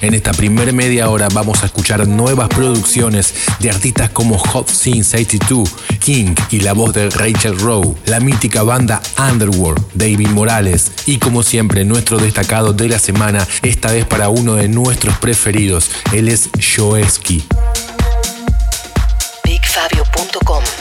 En esta primera media hora vamos a escuchar nuevas producciones de artistas como Hot Scene 82, King y la voz de Rachel Rowe, la mítica banda Underworld, David Morales y como siempre nuestro destacado de la semana, esta vez para uno de nuestros preferidos, él es Joeski. BigFabio.com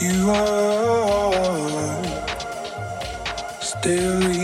You are. Still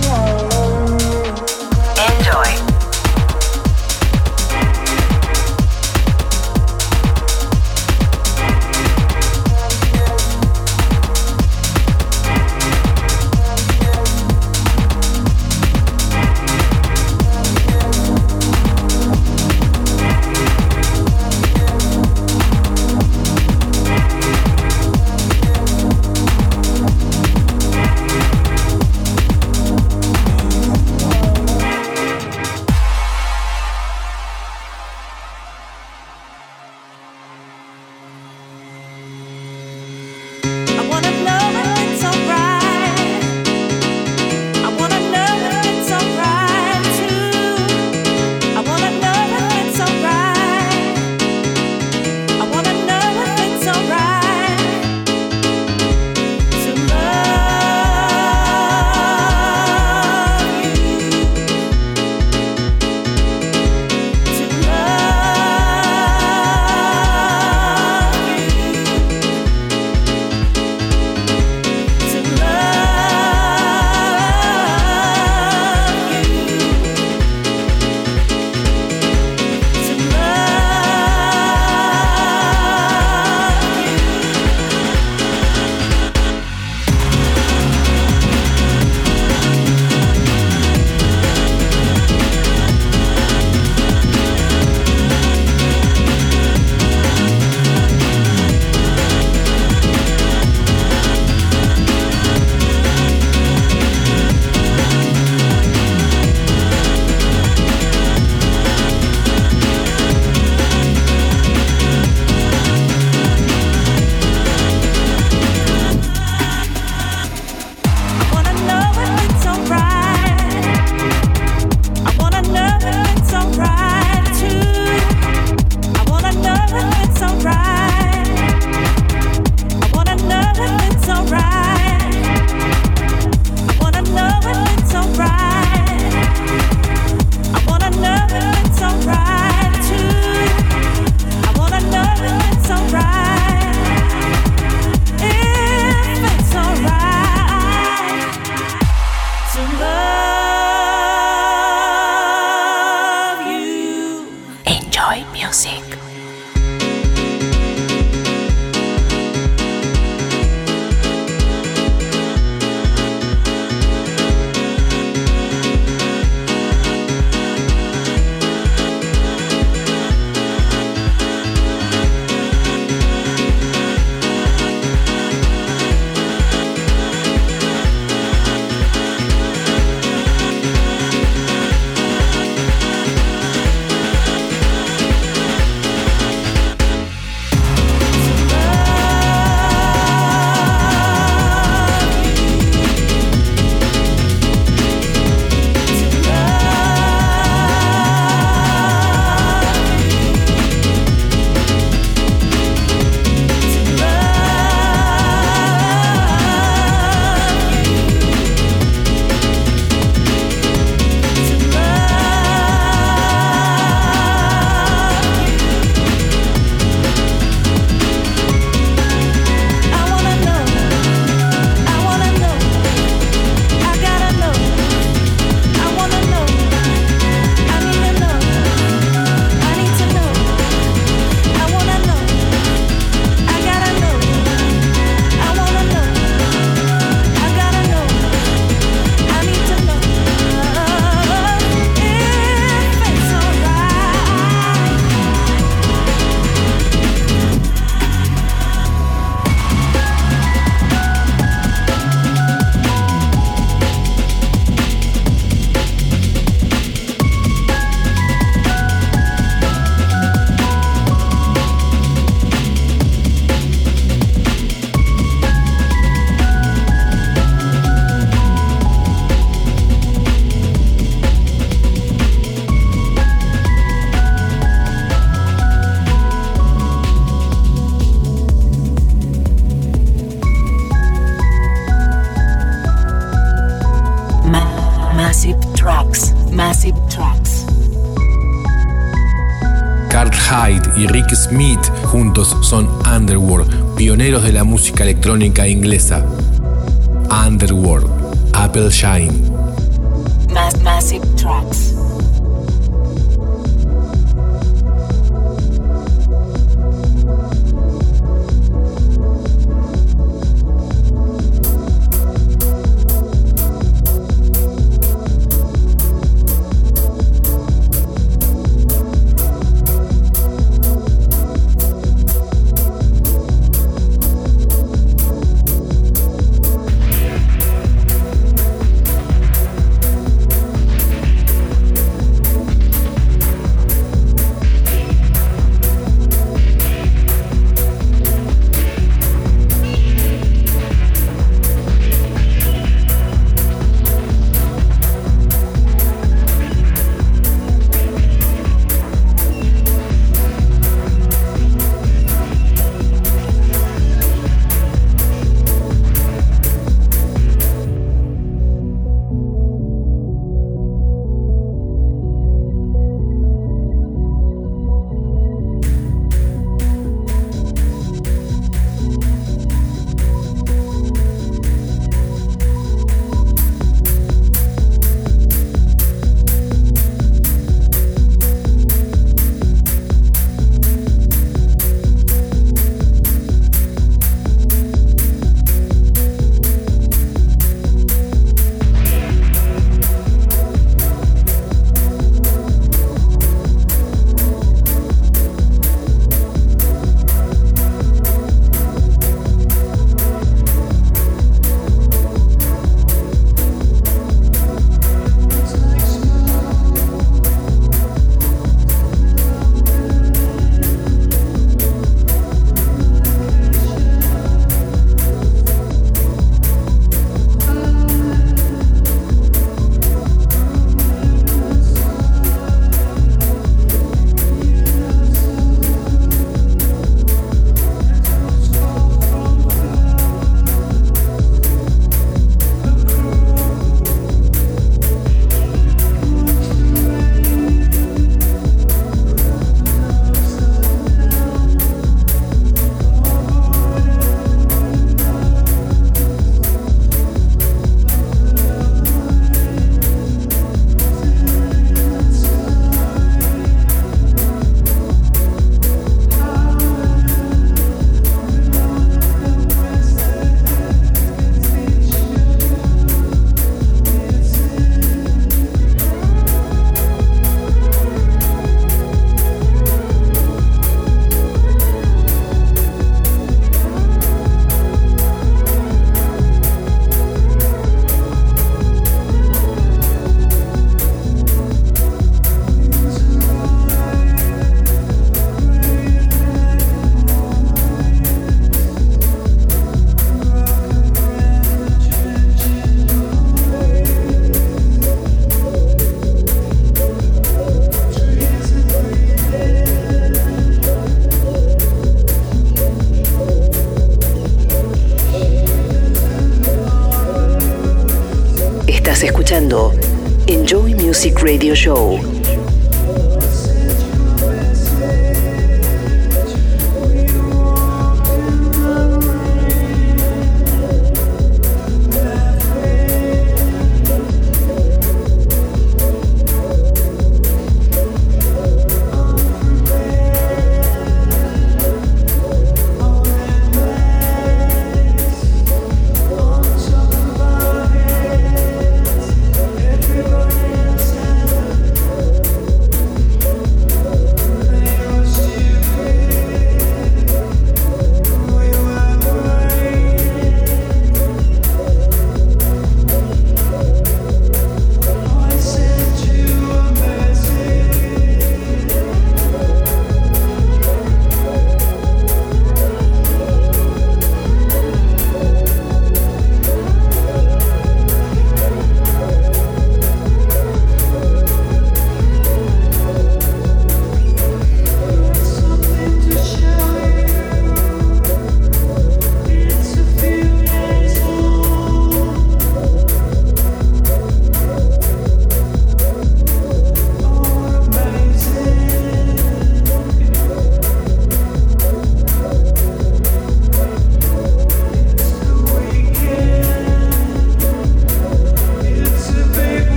Electrónica inglesa. Underworld, Apple Shine. massive tracks. Radio Show.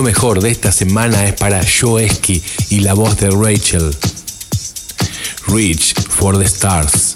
Lo mejor de esta semana es para Joeski y la voz de Rachel. Reach for the Stars.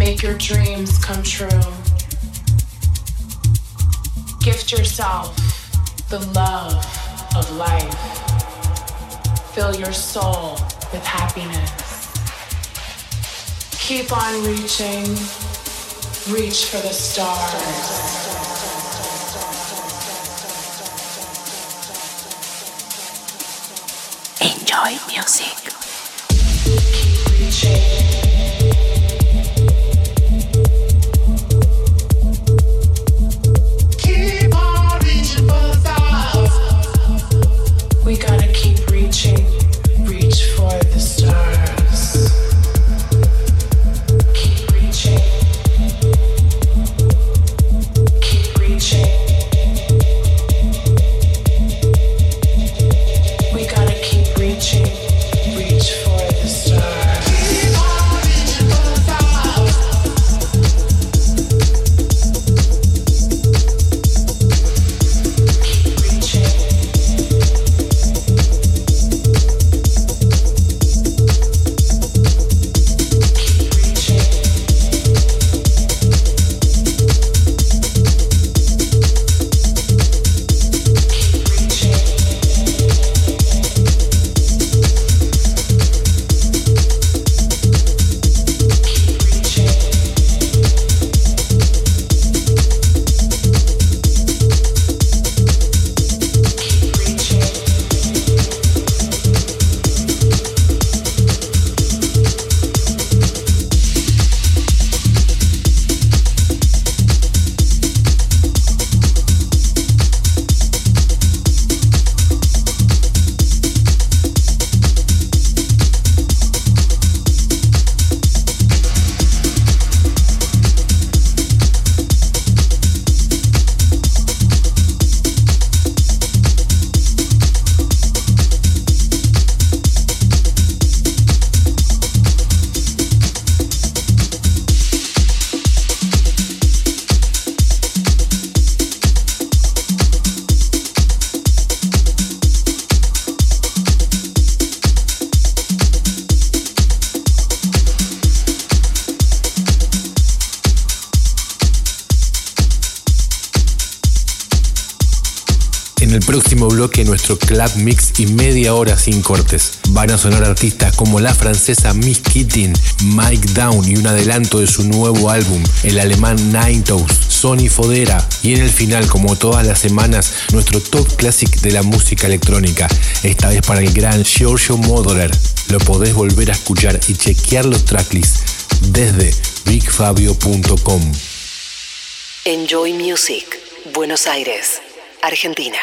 make your dreams come true. Gift yourself the love of life. Fill your soul with happiness. Keep on reaching. Reach for the stars. Bloque nuestro club mix y media hora sin cortes. Van a sonar artistas como la francesa Miss Keating, Mike Down y un adelanto de su nuevo álbum, el alemán Nine Toes, Sony Fodera y en el final, como todas las semanas, nuestro top classic de la música electrónica, esta vez para el gran Giorgio Modoler. Lo podés volver a escuchar y chequear los tracklists desde bigfabio.com. Enjoy Music, Buenos Aires, Argentina.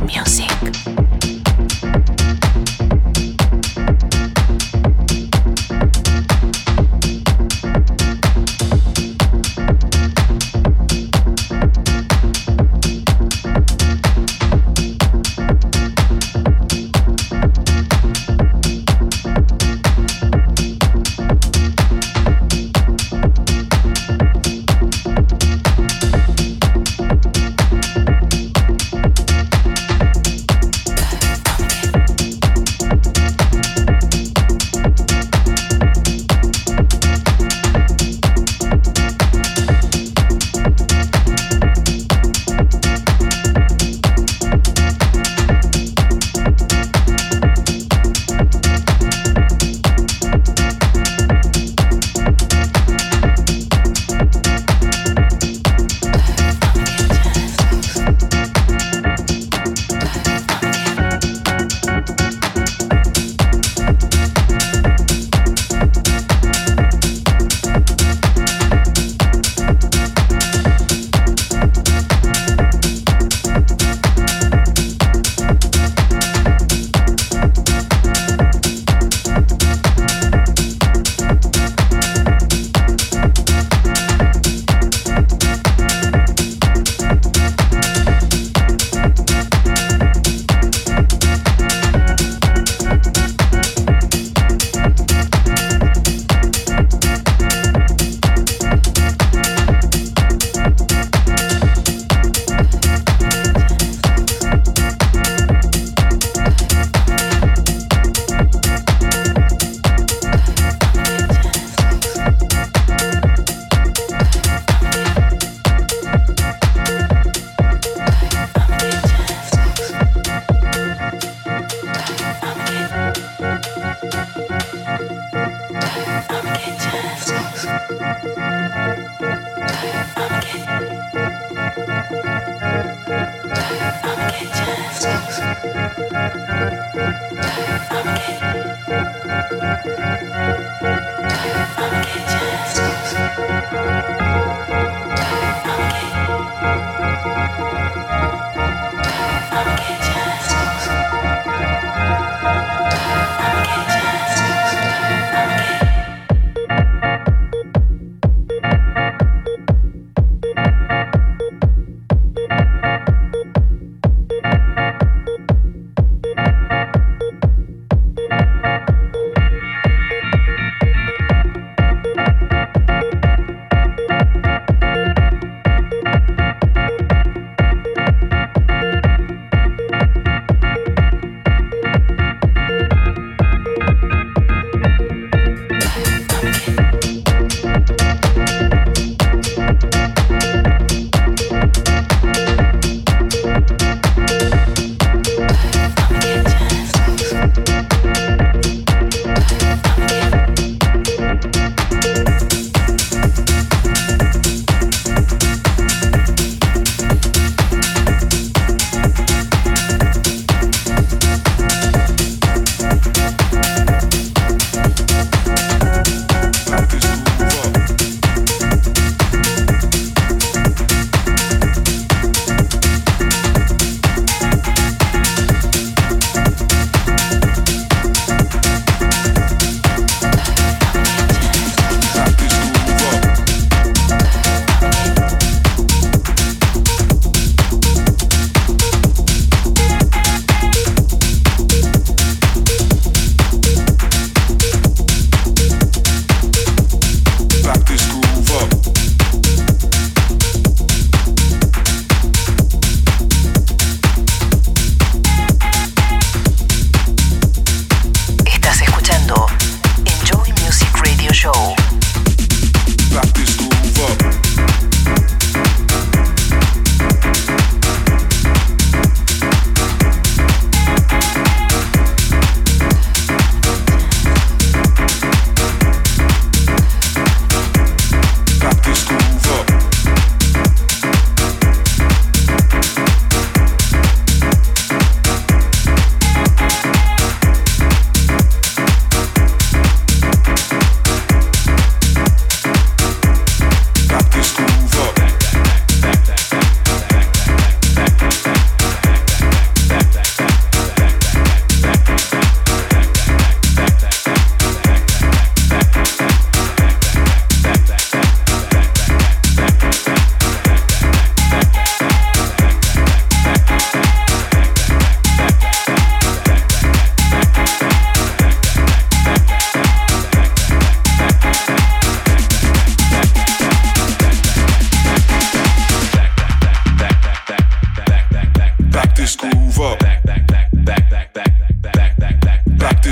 Meals. Music.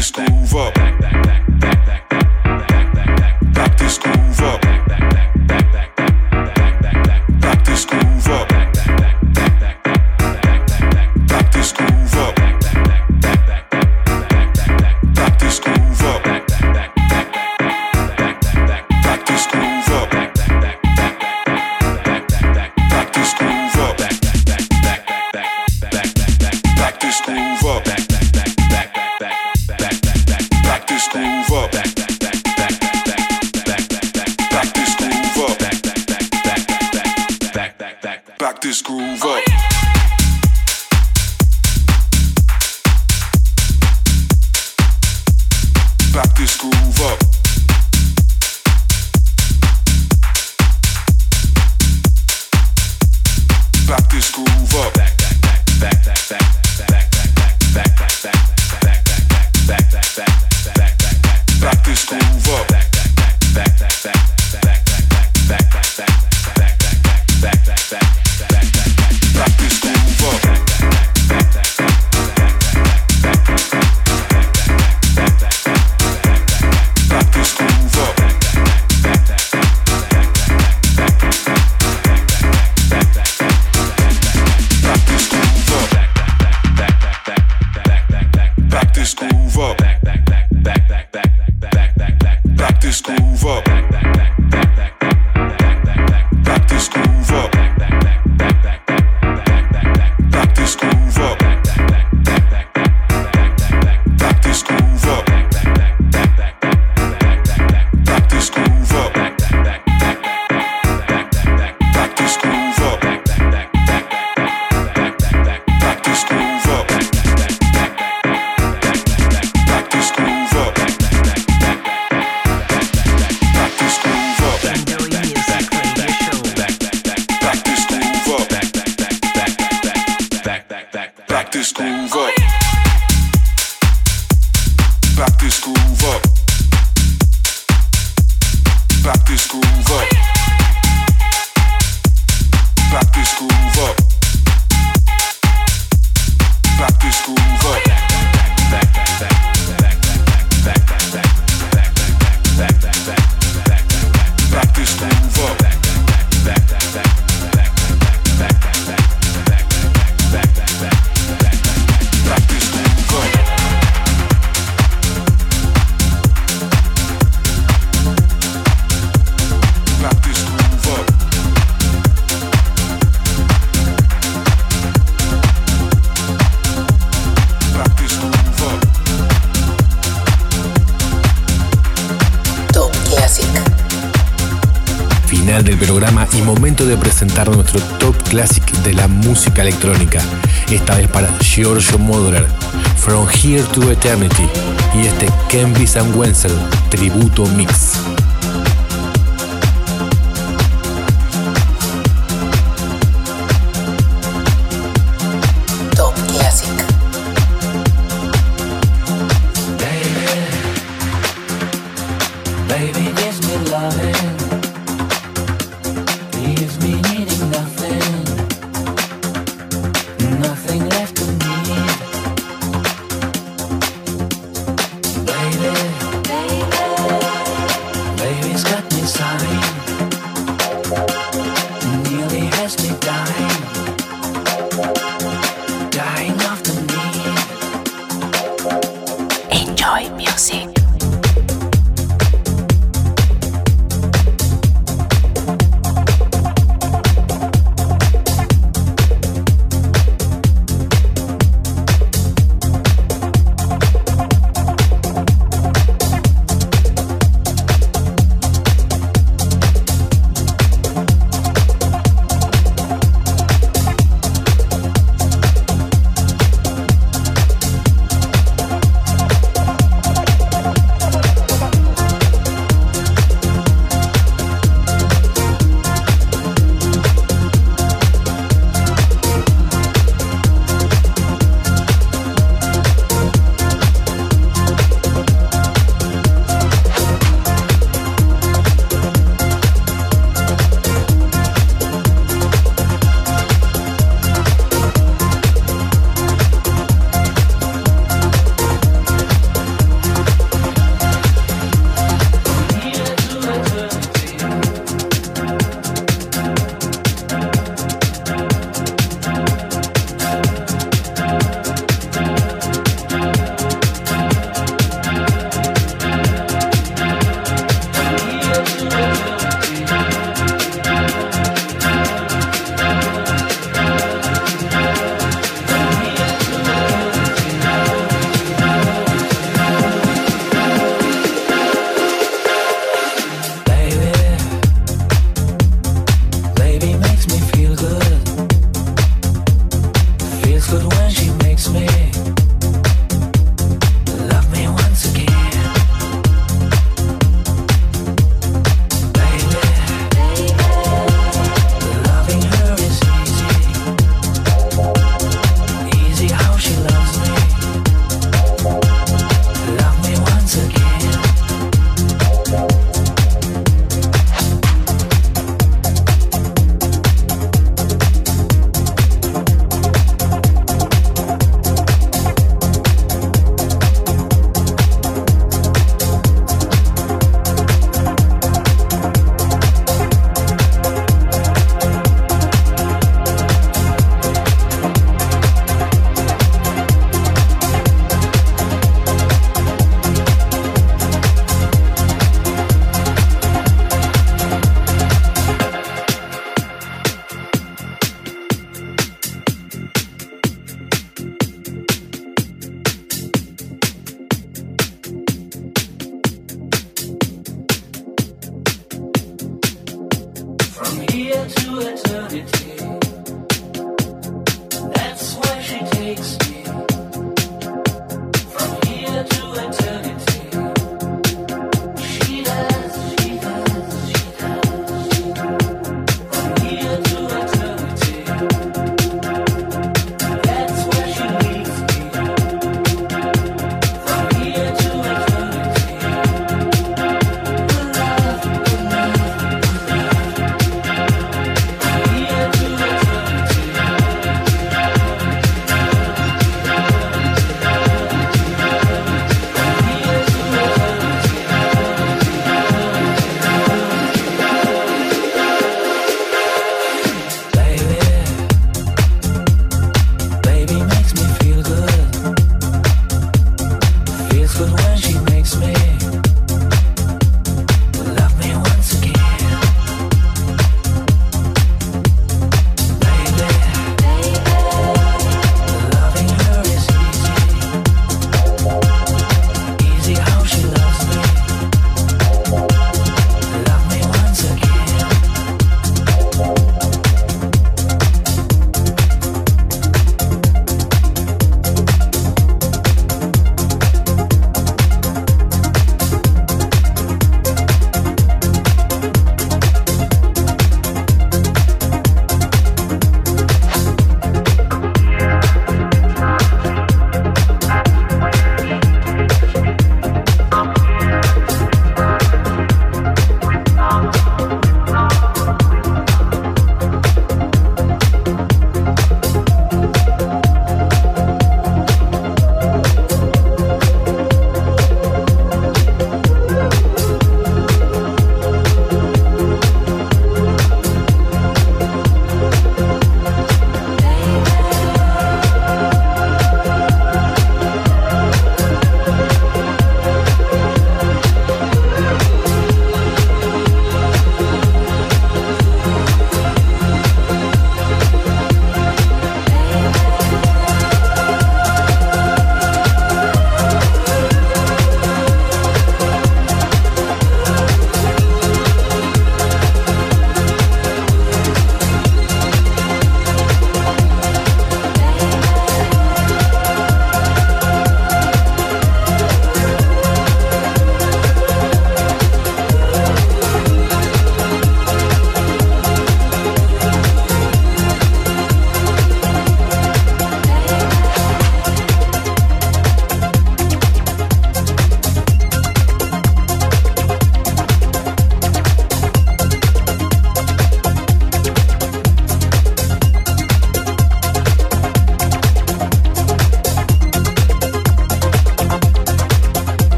just groove up. electrónica, esta vez para Giorgio Moroder, From Here to Eternity y este Ken and Wenzel, tributo mix.